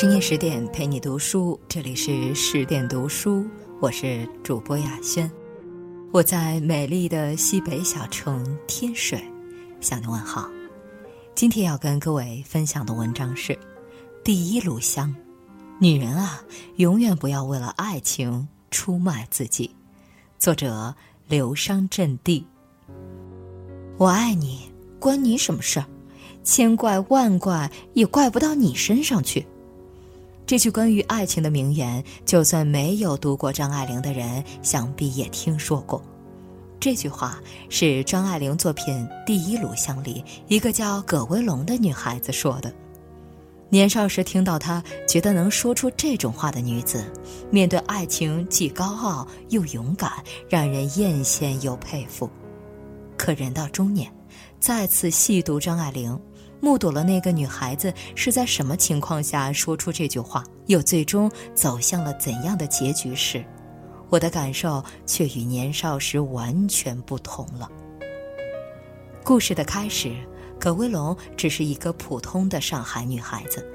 深夜十点陪你读书，这里是十点读书，我是主播雅轩，我在美丽的西北小城天水向你问好。今天要跟各位分享的文章是《第一炉香》，女人啊，永远不要为了爱情出卖自己。作者流觞阵地。我爱你，关你什么事儿？千怪万怪也怪不到你身上去。这句关于爱情的名言，就算没有读过张爱玲的人，想必也听说过。这句话是张爱玲作品《第一炉香》里一个叫葛薇龙的女孩子说的。年少时听到她，觉得能说出这种话的女子，面对爱情既高傲又勇敢，让人艳羡又佩服。可人到中年，再次细读张爱玲。目睹了那个女孩子是在什么情况下说出这句话，又最终走向了怎样的结局时，我的感受却与年少时完全不同了。故事的开始，葛薇龙只是一个普通的上海女孩子，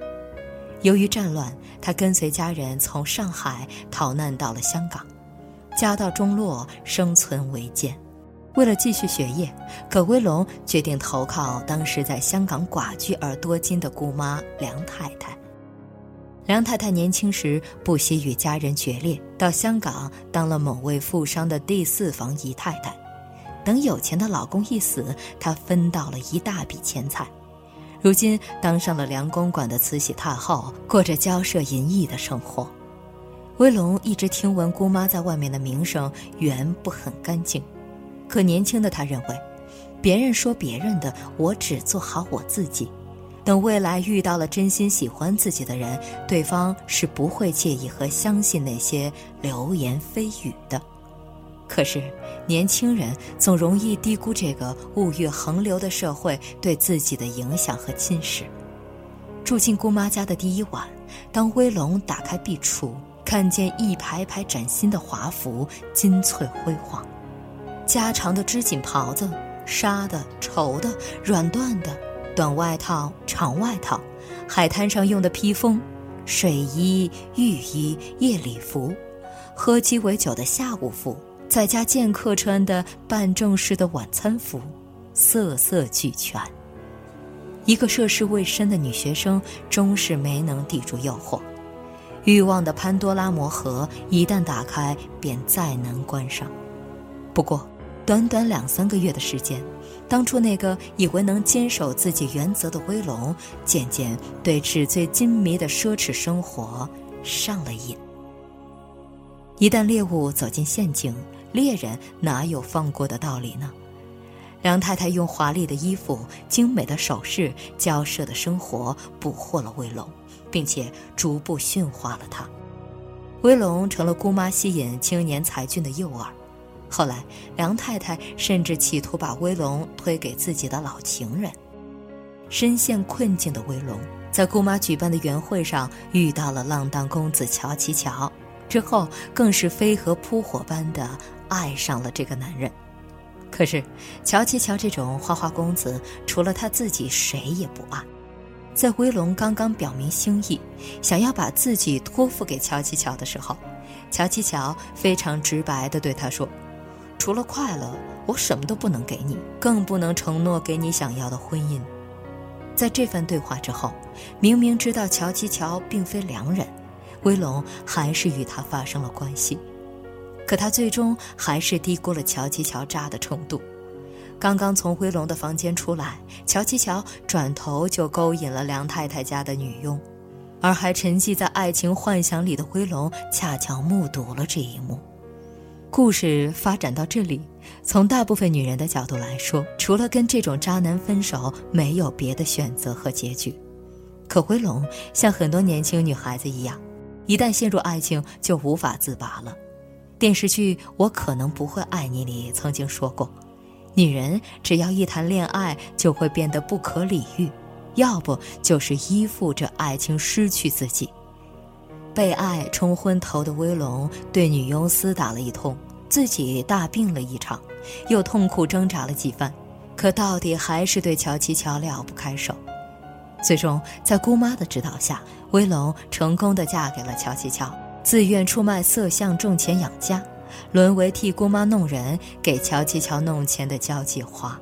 由于战乱，她跟随家人从上海逃难到了香港，家道中落，生存维艰。为了继续学业，葛威龙决定投靠当时在香港寡居而多金的姑妈梁太太。梁太太年轻时不惜与家人决裂，到香港当了某位富商的第四房姨太太。等有钱的老公一死，她分到了一大笔钱财。如今当上了梁公馆的慈禧太后，过着骄奢淫逸的生活。威龙一直听闻姑妈在外面的名声原不很干净。可年轻的他认为，别人说别人的，我只做好我自己。等未来遇到了真心喜欢自己的人，对方是不会介意和相信那些流言蜚语的。可是年轻人总容易低估这个物欲横流的社会对自己的影响和侵蚀。住进姑妈家的第一晚，当威龙打开壁橱，看见一排排崭新的华服，金翠辉煌。加长的织锦袍子，纱的、绸的、软缎的，短外套、长外套，海滩上用的披风，睡衣、浴衣、夜礼服，喝鸡尾酒的下午服，在家见客穿的办正事的晚餐服，色色俱全。一个涉世未深的女学生，终是没能抵住诱惑，欲望的潘多拉魔盒一旦打开，便再难关上。不过。短短两三个月的时间，当初那个以为能坚守自己原则的威龙，渐渐对纸醉金迷的奢侈生活上了瘾。一旦猎物走进陷阱，猎人哪有放过的道理呢？梁太太用华丽的衣服、精美的首饰、娇奢的生活捕获了威龙，并且逐步驯化了他。威龙成了姑妈吸引青年才俊的诱饵。后来，梁太太甚至企图把威龙推给自己的老情人。深陷困境的威龙，在姑妈举办的园会上遇到了浪荡公子乔其乔，之后更是飞蛾扑火般的爱上了这个男人。可是，乔其乔这种花花公子，除了他自己，谁也不爱。在威龙刚刚表明心意，想要把自己托付给乔其乔的时候，乔其乔非常直白地对他说。除了快乐，我什么都不能给你，更不能承诺给你想要的婚姻。在这番对话之后，明明知道乔其乔并非良人，威龙还是与他发生了关系。可他最终还是低估了乔其乔渣的程度。刚刚从威龙的房间出来，乔其乔转头就勾引了梁太太家的女佣，而还沉寂在爱情幻想里的威龙恰巧目睹了这一幕。故事发展到这里，从大部分女人的角度来说，除了跟这种渣男分手，没有别的选择和结局。可回龙像很多年轻女孩子一样，一旦陷入爱情就无法自拔了。电视剧《我可能不会爱你》里曾经说过，女人只要一谈恋爱，就会变得不可理喻，要不就是依附着爱情失去自己。被爱冲昏头的威龙对女佣厮打了一通，自己大病了一场，又痛苦挣扎了几番，可到底还是对乔琪乔了不开手。最终，在姑妈的指导下，威龙成功的嫁给了乔七乔，自愿出卖色相挣钱养家，沦为替姑妈弄人、给乔七乔弄钱的交际花。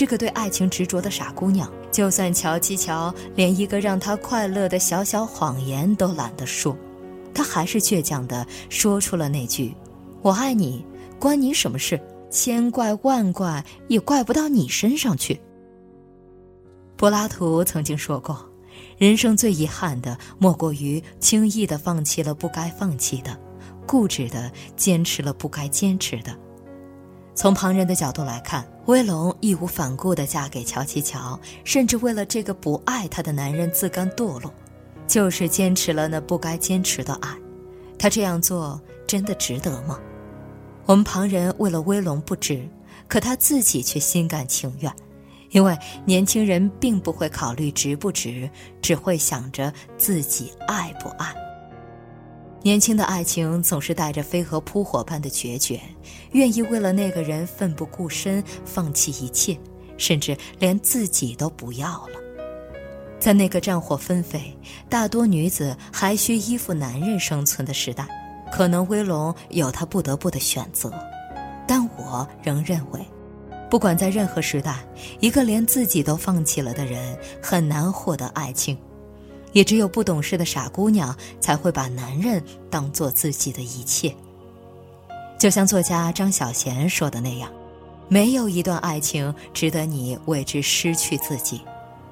这个对爱情执着的傻姑娘，就算乔七乔连一个让她快乐的小小谎言都懒得说，她还是倔强的说出了那句：“我爱你，关你什么事？千怪万怪也怪不到你身上去。”柏拉图曾经说过：“人生最遗憾的，莫过于轻易的放弃了不该放弃的，固执的坚持了不该坚持的。”从旁人的角度来看，威龙义无反顾地嫁给乔七乔，甚至为了这个不爱她的男人自甘堕落，就是坚持了那不该坚持的爱。他这样做真的值得吗？我们旁人为了威龙不值，可他自己却心甘情愿。因为年轻人并不会考虑值不值，只会想着自己爱不爱。年轻的爱情总是带着飞蛾扑火般的决绝，愿意为了那个人奋不顾身，放弃一切，甚至连自己都不要了。在那个战火纷飞、大多女子还需依附男人生存的时代，可能威龙有他不得不的选择，但我仍认为。不管在任何时代，一个连自己都放弃了的人很难获得爱情，也只有不懂事的傻姑娘才会把男人当做自己的一切。就像作家张小娴说的那样：“没有一段爱情值得你为之失去自己。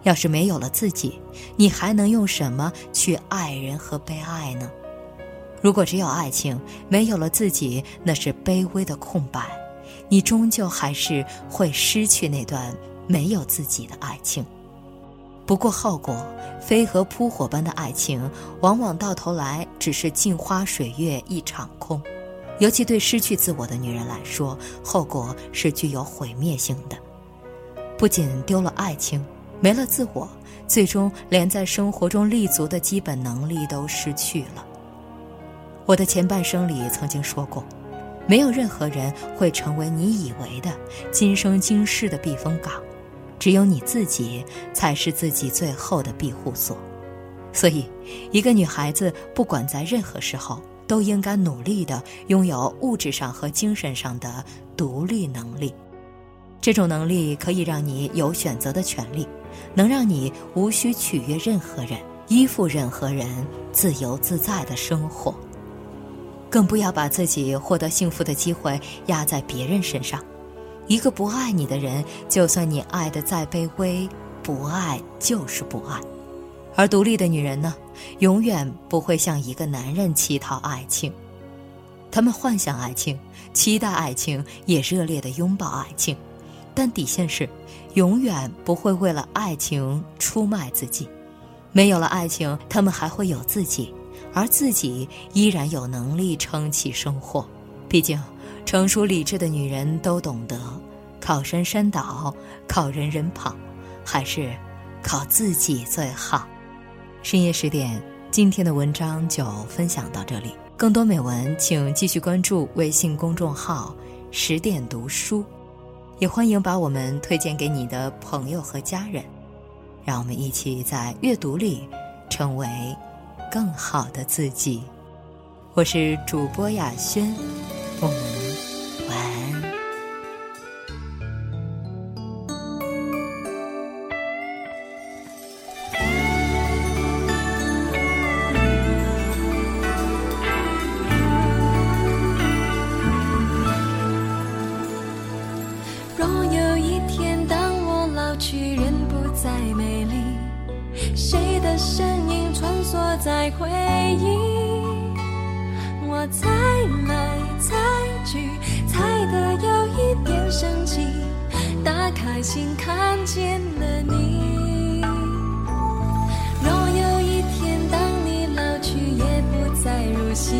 要是没有了自己，你还能用什么去爱人和被爱呢？如果只有爱情，没有了自己，那是卑微的空白。”你终究还是会失去那段没有自己的爱情。不过后果，飞蛾扑火般的爱情，往往到头来只是镜花水月一场空。尤其对失去自我的女人来说，后果是具有毁灭性的。不仅丢了爱情，没了自我，最终连在生活中立足的基本能力都失去了。我的前半生里曾经说过。没有任何人会成为你以为的今生今世的避风港，只有你自己才是自己最后的庇护所。所以，一个女孩子不管在任何时候，都应该努力的拥有物质上和精神上的独立能力。这种能力可以让你有选择的权利，能让你无需取悦任何人、依附任何人，自由自在的生活。更不要把自己获得幸福的机会压在别人身上。一个不爱你的人，就算你爱的再卑微，不爱就是不爱。而独立的女人呢，永远不会向一个男人乞讨爱情。她们幻想爱情，期待爱情，也热烈的拥抱爱情，但底线是，永远不会为了爱情出卖自己。没有了爱情，她们还会有自己。而自己依然有能力撑起生活，毕竟成熟理智的女人都懂得，靠山山倒，靠人人跑，还是靠自己最好。深夜十点，今天的文章就分享到这里。更多美文，请继续关注微信公众号“十点读书”，也欢迎把我们推荐给你的朋友和家人，让我们一起在阅读里成为。更好的自己，我是主播雅轩，我们在回忆，我猜来猜去，猜得有一点生气。打开心，看见了你。若有一天，当你老去，也不再如昔，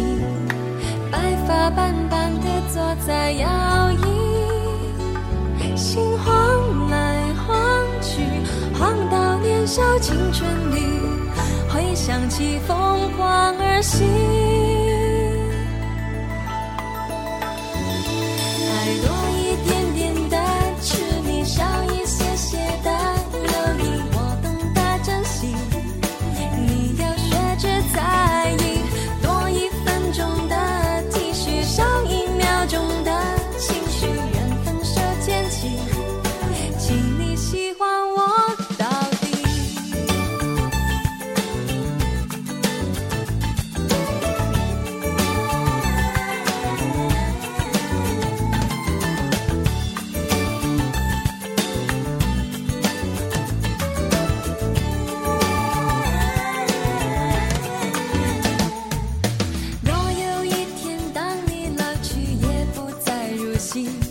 白发斑斑的坐在摇椅，心晃来晃去，晃到年少青春里。想起疯狂而行。心。